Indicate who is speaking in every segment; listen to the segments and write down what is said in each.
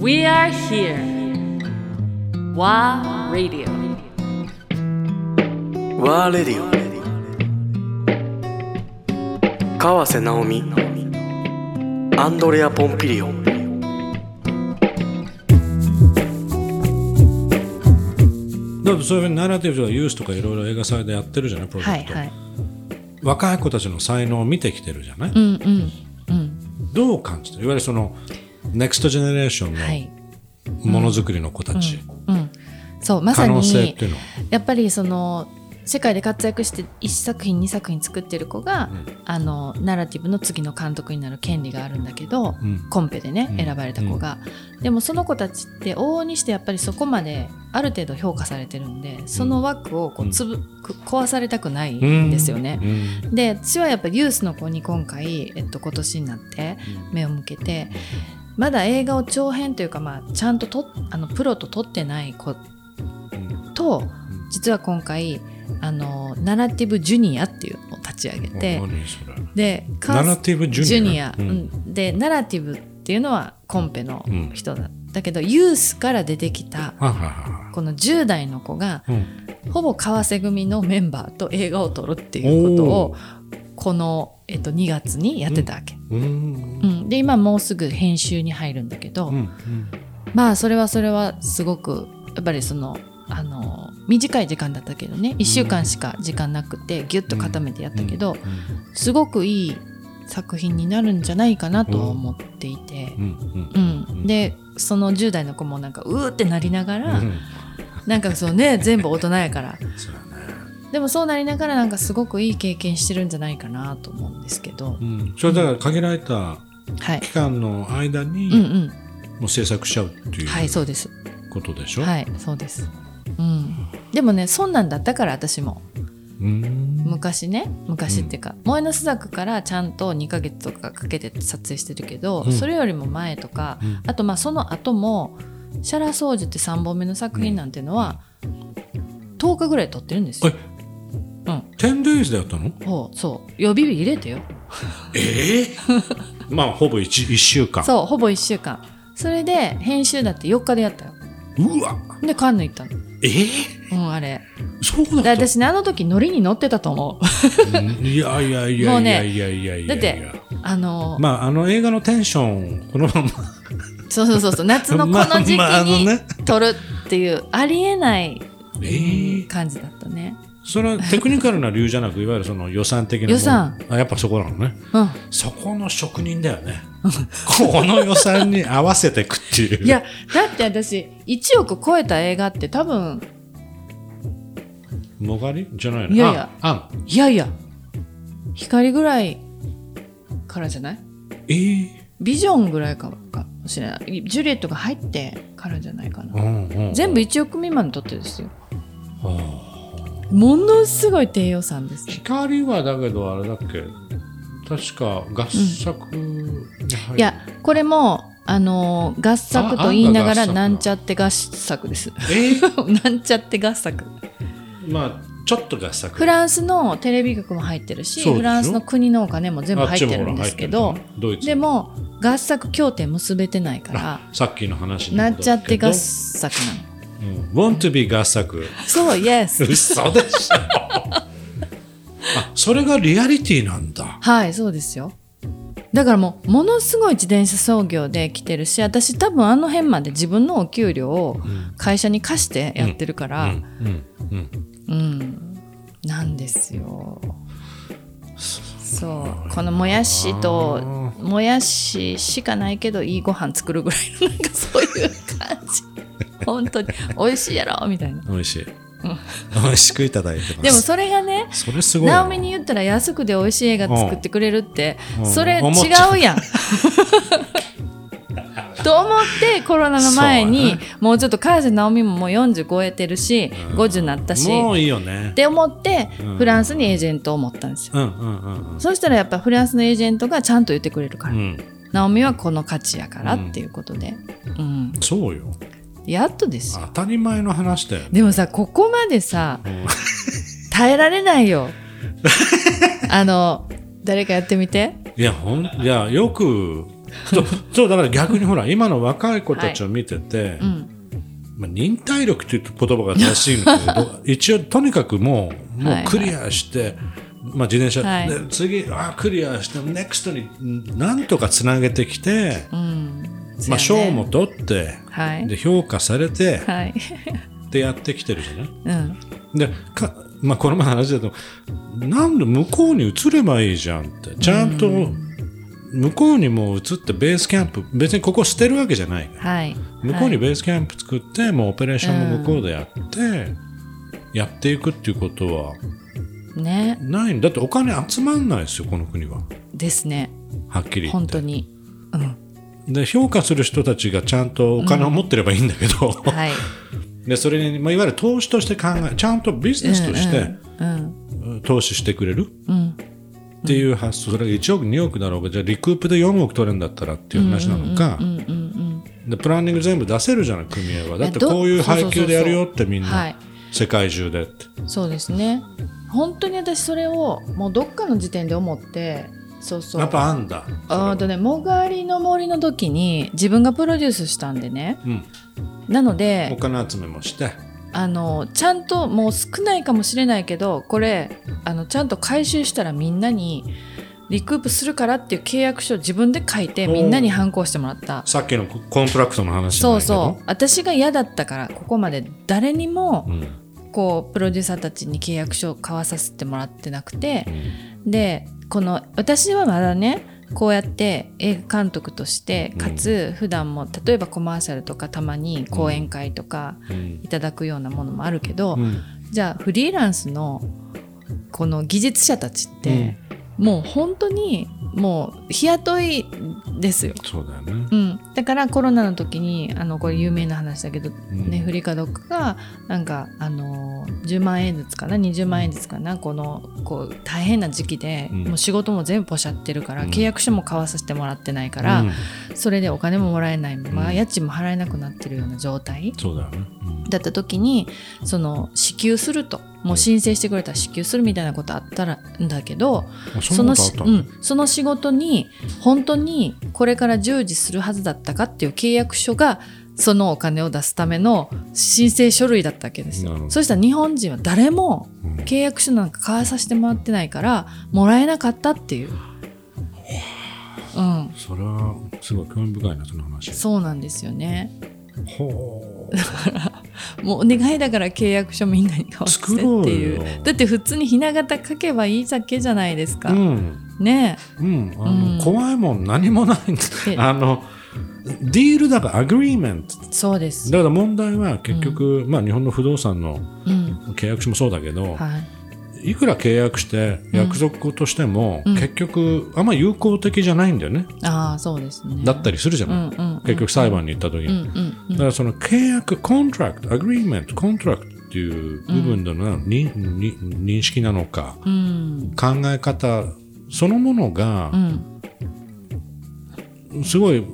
Speaker 1: We are here. WA Radio.
Speaker 2: ワーレディオ川瀬直美アンドレア・ポンピリオン
Speaker 3: だってそういうふうにナラティブとかユースとかいろいろ映画祭でやってるじゃないプロジェクト、
Speaker 4: はいはい。
Speaker 3: 若い子たちの才能を見てきてるじゃない、
Speaker 4: うんうんうん。
Speaker 3: どう感じてる？いわゆるそのネクストジェネレーション
Speaker 4: はい。
Speaker 3: のものづくりの子たち、
Speaker 4: うん。そう、まさ
Speaker 3: 可能性っ
Speaker 4: に
Speaker 3: ていうのは、
Speaker 4: やっぱりその、世界で活躍して1作品2作品作ってる子が、あのナラティブの次の監督になる権利があるんだけど、
Speaker 3: うん。
Speaker 4: コンペでね、
Speaker 3: うん。
Speaker 4: 選ばれた子が、でもその子たちって往々にしてやっぱりそこまである程度評価されてるんでその枠をこうつぶ、く壊されたくないんですよね。
Speaker 3: うん。
Speaker 4: で私はやっぱりユースの子に今回、えっと、今年になって目を向けてまだ映画を長編というか、まあ、ちゃんととあのプロと撮ってない子と実は今回あのナラティブジュニアっていうのを立ち上げてで
Speaker 3: ナラティブジュニア？うん。
Speaker 4: うん。でナラティブっていうのはコンペの人だ、だけどユースから出てきたこの10代の子が
Speaker 3: うん。
Speaker 4: ほぼ川瀬組のメンバーと映画を撮るっていうことをこの、えっと、2月にやってたわけ、
Speaker 3: うん。
Speaker 4: うん。で今もうすぐ編集に入るんだけど、
Speaker 3: うん。
Speaker 4: まあそれはそれはすごくやっぱりそのあの短い時間だったけどね1週間しか時間なくてギュッと固めてやったけど、すごくいい作品になるんじゃないかなとは思っていて。
Speaker 3: う、ん。
Speaker 4: でその10代の子もなんかうーってなりながら、
Speaker 3: うん。
Speaker 4: なんかそうね全部大人やからでもそうなりながらなんかすごくいい経験してるんじゃないかなと思うんですけど、
Speaker 3: うん。それだから限られた
Speaker 4: はい。
Speaker 3: 期間の間に
Speaker 4: うんうん。
Speaker 3: もう制作しちゃうってい
Speaker 4: はいうそうです。
Speaker 3: ことでしょ、
Speaker 4: はいそうです。うん。でもねそんなんだったから私も。
Speaker 3: うん。
Speaker 4: 昔ね昔っていうか、萌えの巣作からちゃんと2ヶ月とかかけて撮影してるけど、
Speaker 3: うん。
Speaker 4: それよりも前とか、
Speaker 3: うん。
Speaker 4: あとまあその後も「シャラ掃除」って3本目の作品なんていうのは、10日ぐらい撮ってるんですよ。うん、
Speaker 3: 10days でやったの？
Speaker 4: ほうそう。予備日入れてよ。
Speaker 3: ええ まあほぼ 1, 一週間。
Speaker 4: そうほぼ1週間。それで編集だって4日でやったよ。
Speaker 3: うわ。
Speaker 4: でカンヌ行ったの。
Speaker 3: ええ
Speaker 4: うんあれ。
Speaker 3: そう
Speaker 4: で
Speaker 3: だ
Speaker 4: 私ねあの時ノリに乗ってたと思う。
Speaker 3: うんいやいやいやいやいやいや
Speaker 4: だってあの、
Speaker 3: まああの映画のテンションこのまま。
Speaker 4: そうそうそうそう夏のこの時期に
Speaker 3: ね。
Speaker 4: 撮るっていうありえない
Speaker 3: ええ
Speaker 4: 感じだったね
Speaker 3: それはテクニカルな理由じゃなくいわゆるその予算的な
Speaker 4: 予算。
Speaker 3: あやっぱそこなのね。
Speaker 4: うん。
Speaker 3: そこの職人だよね。この予算に合わせていくっていう。
Speaker 4: いやだって私1億超えた映画って多分
Speaker 3: もがり？じゃないの？
Speaker 4: いやいや。
Speaker 3: ああん。
Speaker 4: いやいや。光ぐらいからじゃない？
Speaker 3: ええ
Speaker 4: ビジョンぐらいかかもしれない。ジュリエットが入ってからじゃないかな、
Speaker 3: うんうん
Speaker 4: 全部1億未満で撮ってるんですよものすごい低予算です。
Speaker 3: 光はだけどあれだっけ？確か合作に入る、
Speaker 4: いやこれもあのー合作と言いながらなんちゃって合作です。
Speaker 3: え？ー
Speaker 4: なんちゃって合作。
Speaker 3: まあちょっと合作。
Speaker 4: フランスのテレビ局も入ってるしフランスの国のお金も全部入ってるんですけどでも合作協定結べてないから
Speaker 3: あさっきの話に
Speaker 4: なんちゃって合
Speaker 3: 合
Speaker 4: 作なの
Speaker 3: うん。Want to be 合作
Speaker 4: そう Yes
Speaker 3: 嘘でしょ。あそれがリアリティなんだ。
Speaker 4: はいそうですよ。だからもうものすごい自転車操業で来てるし私多分あの辺まで自分のお給料を会社に貸してやってるから、
Speaker 3: うんうんうん
Speaker 4: うん、なんですよ。そうこのもやしともやししかないけどいいご飯作るぐらいのなんかそういう感じ 本当に。美味しいやろ？みたいな。
Speaker 3: 美味しい。美味しくいただいてます。
Speaker 4: でもそれがね
Speaker 3: それすごいな。
Speaker 4: 直美に言ったら安くで美味しい映画作ってくれるって
Speaker 3: うん。
Speaker 4: それ違
Speaker 3: う
Speaker 4: うやん。と思ってコロナの前に、もうちょっと川瀬直美ももう40超えてるし、50になったし
Speaker 3: もういいよね。
Speaker 4: って思って、
Speaker 3: うん。
Speaker 4: フランスにエージェントを持ったんですよ。
Speaker 3: うんうんうんうん。
Speaker 4: そしたらやっぱフランスのエージェントがちゃんと言ってくれるから、
Speaker 3: うん。
Speaker 4: ナオミはこの価値やからっていうことで、うん。
Speaker 3: そうよ
Speaker 4: やっとですよ。
Speaker 3: 当たり前の話だよね。
Speaker 4: でもさここまでさ
Speaker 3: うん。
Speaker 4: 耐えられないよ。あの誰かやってみて。
Speaker 3: いやほんいやよくそうそうだから逆にほら今の若い子たちを見てて、
Speaker 4: うん。
Speaker 3: まあ、忍耐力っていう言葉が正しいんだけど 一応とにかくもうもう
Speaker 4: はい
Speaker 3: クリアして、まあ、自転車、
Speaker 4: はい。
Speaker 3: で次あクリアして NEXT になんとかつなげてきて、
Speaker 4: うん。
Speaker 3: まあ、賞も取って、
Speaker 4: はい。
Speaker 3: で評価されて
Speaker 4: はい。
Speaker 3: でやってきてるじゃない？
Speaker 4: うん。
Speaker 3: でか、まあ、この前の話だとなんで向こうに移ればいいじゃんって。ちゃんと向こうにも移ってベースキャンプ別にここ捨てるわけじゃない
Speaker 4: はい。
Speaker 3: 向こうにベースキャンプ作って、もうオペレーションも向こうでやって、やっていくっていうことは
Speaker 4: ね。
Speaker 3: ないんだ。ってお金集まんないですよこの国は。
Speaker 4: ですね。
Speaker 3: はっきり言って。
Speaker 4: 本当に。うん
Speaker 3: で評価する人たちがちゃんとお金を持ってればいいんだけど、
Speaker 4: はい。
Speaker 3: でそれに、まあ、いわゆる投資として考えちゃんとビジネスとして、
Speaker 4: うん
Speaker 3: 投資してくれる？
Speaker 4: うん。
Speaker 3: っていう発想。それが1億2億だろうがじゃあリクープで4億取れるんだったらっていう話なのか、
Speaker 4: うんうんうん
Speaker 3: でプランニング全部出せるじゃない組合はだって
Speaker 4: ど
Speaker 3: こういう配給でやるよってみんな、
Speaker 4: はい。
Speaker 3: 世界中で。って
Speaker 4: そうですね。本当に私それをもうどっかの時点で思ってそうそう。
Speaker 3: やっぱあんだ。
Speaker 4: あーとねもがりの森の時に自分がプロデュースしたんでね。
Speaker 3: うん、
Speaker 4: なの
Speaker 3: お
Speaker 4: で
Speaker 3: 金集めもして。
Speaker 4: あのちゃんともう少ないかもしれないけどこれあのちゃんと回収したらみんなに recoup するからっていう契約書を自分で書いてみんなにハンコ押してもらった。
Speaker 3: さっきの contract の話
Speaker 4: そうそう。私が嫌だったからここまで。誰にも
Speaker 3: うん。
Speaker 4: こうプロデューサーたちに契約書を交わさせてもらってなくて
Speaker 3: うん
Speaker 4: でこの私はまだねこうやって映画監督としてかつ普段も例えばコマーシャルとかたまに講演会とか
Speaker 3: うん。
Speaker 4: いただくようなものもあるけど、
Speaker 3: うん。
Speaker 4: じゃあフリーランスのこの技術者たちって、もう本当にもう日雇いですよ。
Speaker 3: そうだよね。
Speaker 4: うん、だからコロナの時にあのこれ有名な話だけど、
Speaker 3: うん。
Speaker 4: ねフリカドックがなんかあの10万円ずつかな20万円ずつかなこのこう大変な時期で、
Speaker 3: うん。
Speaker 4: もう仕事も全部ポシャってるから、
Speaker 3: うん。
Speaker 4: 契約書も交わさせてもらってないから、
Speaker 3: うん。
Speaker 4: それでお金ももらえないまま、
Speaker 3: うん。
Speaker 4: 家賃も払えなくなってるような状態。
Speaker 3: そうだよね。うん。
Speaker 4: だった時にその支給するともう申請してくれたら支給するみたいなことあったらんだけど、
Speaker 3: あそ
Speaker 4: の？うん、その仕事に本当にこれから従事するはずだったかっていう契約書がそのお金を出すための申請書類だったわけですよ。そしたら日本人は誰も
Speaker 3: うん。
Speaker 4: 契約書なんか交わさせてもらってないからもらえなかったっていう、うん、
Speaker 3: それはすごい興味深いなその話。
Speaker 4: そうなんですよね。
Speaker 3: ほう。
Speaker 4: もうお願いだから契約書みんなに交わせてって
Speaker 3: 作
Speaker 4: い
Speaker 3: う
Speaker 4: だって普通にひな形書けばいいだけじゃないですか、
Speaker 3: うん
Speaker 4: ね。
Speaker 3: うんあの、
Speaker 4: うん。
Speaker 3: 怖いもん何もないんだ。
Speaker 4: え。
Speaker 3: あのディールだからアグリーメント。
Speaker 4: そうです。
Speaker 3: だから問題は結局、まあ日本の不動産の
Speaker 4: うん。
Speaker 3: 契約書もそうだけど、
Speaker 4: はい。
Speaker 3: いくら契約して約束としても、
Speaker 4: うん。
Speaker 3: 結局あんま有効的じゃないんだよね、
Speaker 4: ああそうですね。
Speaker 3: だったりするじゃない、
Speaker 4: うんうんうん。
Speaker 3: 結局裁判に行った時に、
Speaker 4: うんうんうん。
Speaker 3: だからその契約コントラクトアグリーメントコントラクトっていう部分での、にに認識なのか
Speaker 4: うん。
Speaker 3: 考え方そのものが
Speaker 4: うん
Speaker 3: すごい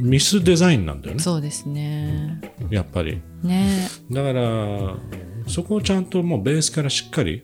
Speaker 3: ミスデザインなんだよね。
Speaker 4: そうですね。
Speaker 3: やっぱり。
Speaker 4: ね。
Speaker 3: だからそこをちゃんともうベースからしっかり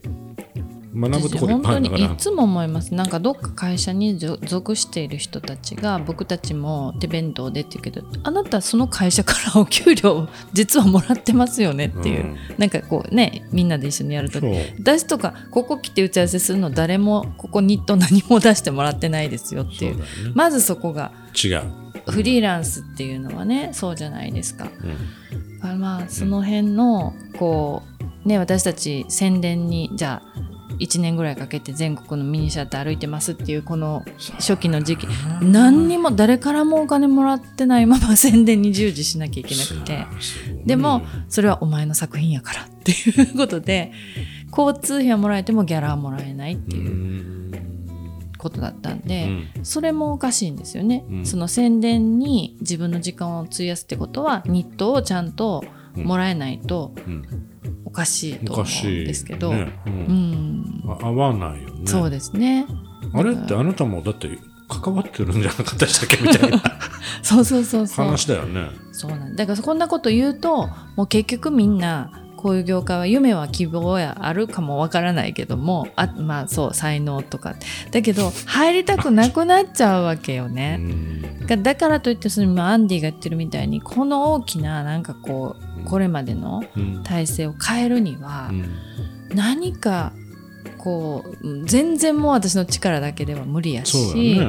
Speaker 3: 学ぶところいっ
Speaker 4: 本当に
Speaker 3: ぱいあるから
Speaker 4: いつも思います。なんかどっか会社に属属している人たちが僕たちも手弁当でって言うけどあなたその会社からお給料実はもらってますよねっていう、
Speaker 3: うん。
Speaker 4: なんかこうねみんなで一緒にやると私とかここ来て打ち合わせするの誰もここにと何も出してもらってないですよっていう。
Speaker 3: ね。
Speaker 4: まずそこが
Speaker 3: 違う、
Speaker 4: フリーランスっていうのはねそうじゃないですか。
Speaker 3: うん。
Speaker 4: まあその辺のこうね私たち宣伝にじゃあ1年ぐらいかけて全国のミニシアター歩いてますっていうこの初期の時期。何にも誰からもお金もらってないまま宣伝に従事しなきゃいけなくて。でもそれはお前の作品やからっていうことで交通費はもらえてもギャラはもらえないって
Speaker 3: う
Speaker 4: いうんことだったんで、
Speaker 3: うん。
Speaker 4: それもおかしいんですよね、
Speaker 3: うん。
Speaker 4: その宣伝に自分の時間を費やすってことは日当をちゃんともらえないと
Speaker 3: うん。
Speaker 4: おかしいと
Speaker 3: お
Speaker 4: 思うんですけど、
Speaker 3: ねう
Speaker 4: うん。
Speaker 3: 合わないよね。
Speaker 4: そうですね。
Speaker 3: あれってあなたもだって関わってるんじゃなかったでしたっけ？みたいな。
Speaker 4: そうそうそうそう。
Speaker 3: 話だよね。
Speaker 4: そうなんだ。からこんなこと言うともう結局みんなこういう業界は夢は希望やあるかもわからないけどもあまあそう才能とか。だけど入りたくなくなっちゃうわけよ
Speaker 3: う
Speaker 4: ね。だからといってその今アンディが言ってるみたいにこの大きななんかこうこれまでの
Speaker 3: うん。
Speaker 4: 体制を変えるには
Speaker 3: うん。
Speaker 4: 何かこううん全然もう私の力だけでは無理やし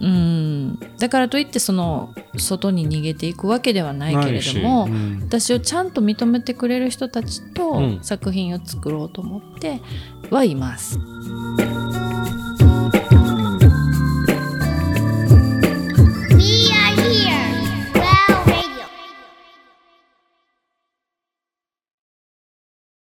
Speaker 4: うん。だからといってその外に逃げていくわけではないけれども、
Speaker 3: うん。
Speaker 4: 私をちゃんと認めてくれる人たちと
Speaker 3: うん。
Speaker 4: 作品を作ろうと思ってはいます。